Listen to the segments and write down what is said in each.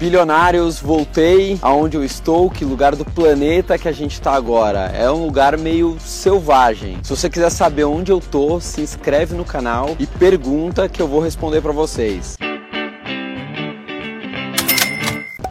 Bilionários, voltei aonde eu estou, que lugar do planeta que a gente está agora. É um lugar meio selvagem. Se você quiser saber onde eu tô, se inscreve no canal e pergunta que eu vou responder para vocês.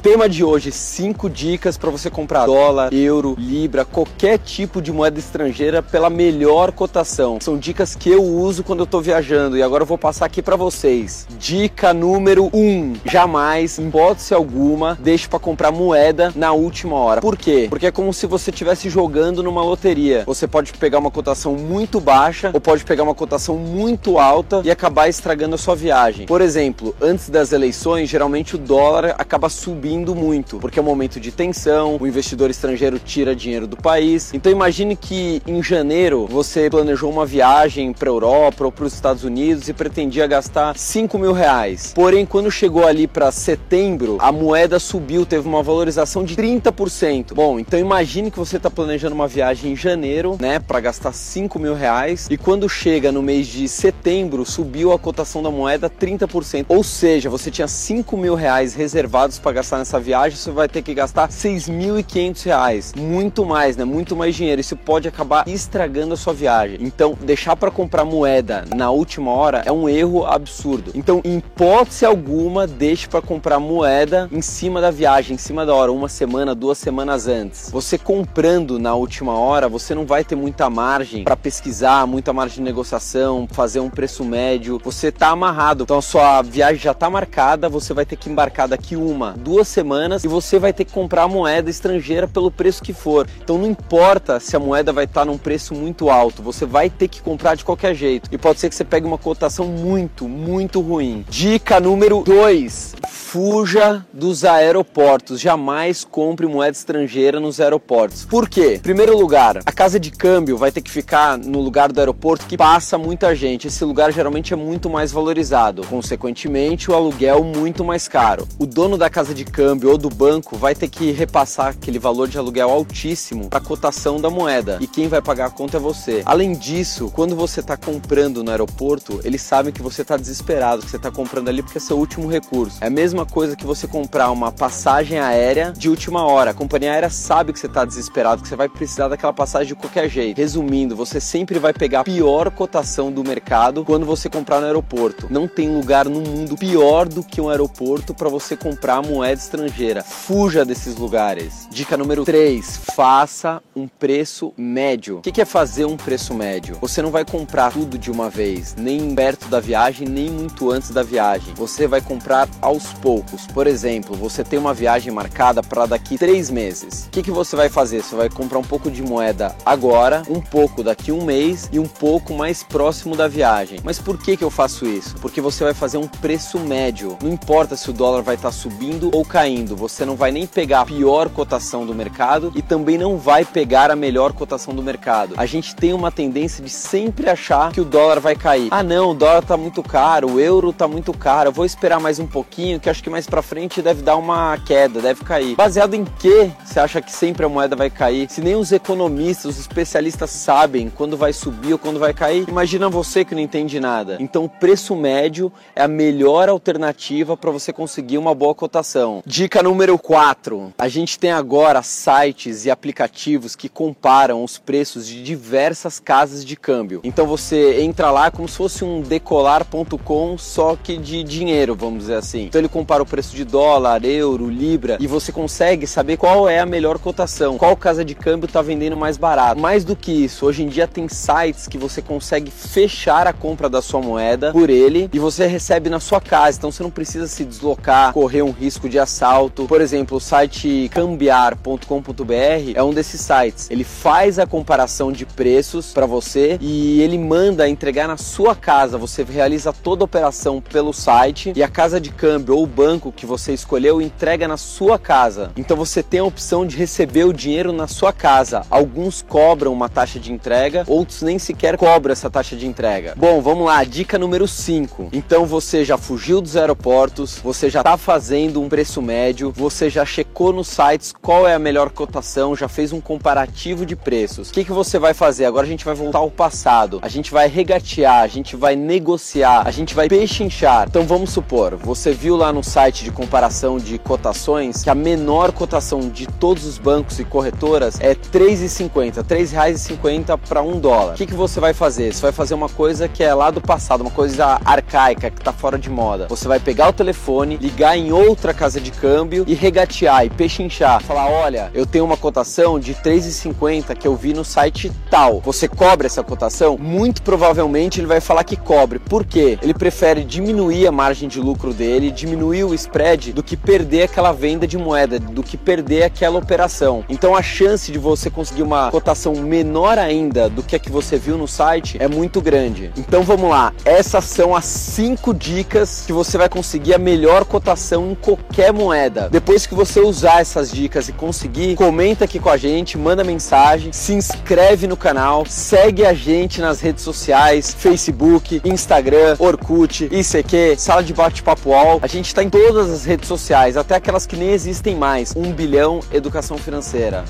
Tema de hoje: 5 dicas para você comprar dólar, euro, libra, qualquer tipo de moeda estrangeira pela melhor cotação. São dicas que eu uso quando eu estou viajando e agora eu vou passar aqui para vocês. Dica número 1: um, jamais, em hipótese alguma, deixe para comprar moeda na última hora. Por quê? Porque é como se você estivesse jogando numa loteria. Você pode pegar uma cotação muito baixa ou pode pegar uma cotação muito alta e acabar estragando a sua viagem. Por exemplo, antes das eleições, geralmente o dólar acaba subindo subindo muito, porque é um momento de tensão, o investidor estrangeiro tira dinheiro do país. Então imagine que em janeiro você planejou uma viagem para Europa ou para os Estados Unidos e pretendia gastar 5 mil reais. Porém, quando chegou ali para setembro, a moeda subiu, teve uma valorização de 30%. Bom, então imagine que você está planejando uma viagem em janeiro, né, para gastar 5 mil reais e quando chega no mês de setembro, subiu a cotação da moeda 30%. Ou seja, você tinha 5 mil reais reservados para gastar nessa viagem, você vai ter que gastar 6.500 reais, muito mais, né? Muito mais dinheiro. Isso pode acabar estragando a sua viagem. Então, deixar para comprar moeda na última hora é um erro absurdo. Então, em hipótese alguma, deixe para comprar moeda em cima da viagem, em cima da hora, uma semana, duas semanas antes. Você comprando na última hora, você não vai ter muita margem para pesquisar, muita margem de negociação, fazer um preço médio. Você tá amarrado. Então, a sua viagem já tá marcada, você vai ter que embarcar daqui uma, duas duas semanas e você vai ter que comprar moeda estrangeira pelo preço que for. Então não importa se a moeda vai estar num preço muito alto, você vai ter que comprar de qualquer jeito. E pode ser que você pegue uma cotação muito, muito ruim. Dica número 2: fuja dos aeroportos. Jamais compre moeda estrangeira nos aeroportos. Por quê? Primeiro lugar, a casa de câmbio vai ter que ficar no lugar do aeroporto que passa muita gente. Esse lugar geralmente é muito mais valorizado. Consequentemente, o aluguel muito mais caro. O dono da casa de câmbio ou do banco vai ter que repassar aquele valor de aluguel altíssimo para a cotação da moeda. E quem vai pagar a conta é você. Além disso, quando você está comprando no aeroporto, eles sabem que você está desesperado, que você está comprando ali porque é seu último recurso. É a mesma coisa que você comprar uma passagem aérea de última hora. A companhia aérea sabe que você está desesperado, que você vai precisar daquela passagem de qualquer jeito. Resumindo, você sempre vai pegar a pior cotação do mercado quando você comprar no aeroporto. Não tem lugar no mundo pior do que um aeroporto para você comprar moeda estrangeira. Fuja desses lugares. Dica número 3: faça um preço médio. O que é fazer um preço médio? Você não vai comprar tudo de uma vez, nem perto da viagem, nem muito antes da viagem. Você vai comprar aos poucos. Por exemplo, você tem uma viagem marcada para daqui três meses. O que, que você vai fazer? Você vai comprar um pouco de moeda agora, um pouco daqui um mês e um pouco mais próximo da viagem. Mas por que, que eu faço isso? Porque você vai fazer um preço médio. Não importa se o dólar vai estar tá subindo ou caindo, você não vai nem pegar a pior cotação do mercado e também não vai pegar a melhor cotação do mercado. A gente tem uma tendência de sempre achar que o dólar vai cair. Ah, não, o dólar está muito caro, o euro está muito caro, eu vou esperar mais um pouquinho que acho que mais para frente deve dar uma queda, deve cair. Baseado em que você acha que sempre a moeda vai cair? Se nem os economistas, os especialistas sabem quando vai subir ou quando vai cair, imagina você que não entende nada. Então, o preço médio é a melhor alternativa para você conseguir uma boa cotação. Dica número 4. A gente tem agora sites e aplicativos que comparam os preços de diversas casas de câmbio. Então você entra lá como se fosse um decolar.com só que de dinheiro, vamos dizer assim. Então ele compara o preço de dólar, euro, libra e você consegue saber qual é a melhor cotação, qual casa de câmbio está vendendo mais barato. Mais do que isso, hoje em dia tem sites que você consegue fechar a compra da sua moeda por ele e você recebe na sua casa, então você não precisa se deslocar, correr um risco de assalto. Por exemplo, o site cambiar.com.br é um desses sites. Ele faz a comparação de preços para você e ele manda entregar na sua casa. Você realiza toda a operação pelo site e a casa de câmbio ou banco que você escolheu entrega na sua casa. Então você tem a opção de receber o dinheiro na sua casa. Alguns cobram uma taxa de entrega, outros nem sequer cobram essa taxa de entrega. Bom, vamos lá, dica número 5. Então você já fugiu dos aeroportos, você já está fazendo um preço médio, você já checou nos sites qual é a melhor cotação, já fez um comparativo de preços. O que, que você vai fazer? Agora a gente vai voltar ao passado, a gente vai regatear, a gente vai negociar, a gente vai pechinchar. Então vamos supor, você viu lá no site de comparação de cotações que a menor cotação de todos os bancos e corretoras é R$ 3,50, R$ 3,50 para um dólar. O que, que você vai fazer? Você vai fazer uma coisa que é lá do passado, uma coisa arcaica, que está fora de moda. Você vai pegar o telefone, ligar em outra casa de câmbio e regatear e pechinchar. Falar, olha, eu tenho uma cotação de 3,50 que eu vi no site tal. Você cobra essa cotação? Muito provavelmente ele vai falar que cobre. Por quê? Ele prefere diminuir a margem de lucro dele, diminuir o spread do que perder aquela venda de moeda, do que perder aquela operação. Então a chance de você conseguir uma cotação menor ainda do que a que você viu no site é muito grande. Então vamos lá, essas são as cinco dicas que você vai conseguir a melhor cotação em qualquer moeda. Depois que você usar essas dicas e conseguir, comenta aqui com a gente, manda mensagem, se inscreve no canal, segue a gente nas redes sociais, Facebook, Instagram, Orkut, ICQ, Sala de Bate-Papo UOL. A gente está em todas as redes sociais, até aquelas que nem existem mais. Um bilhão Educação Financeira.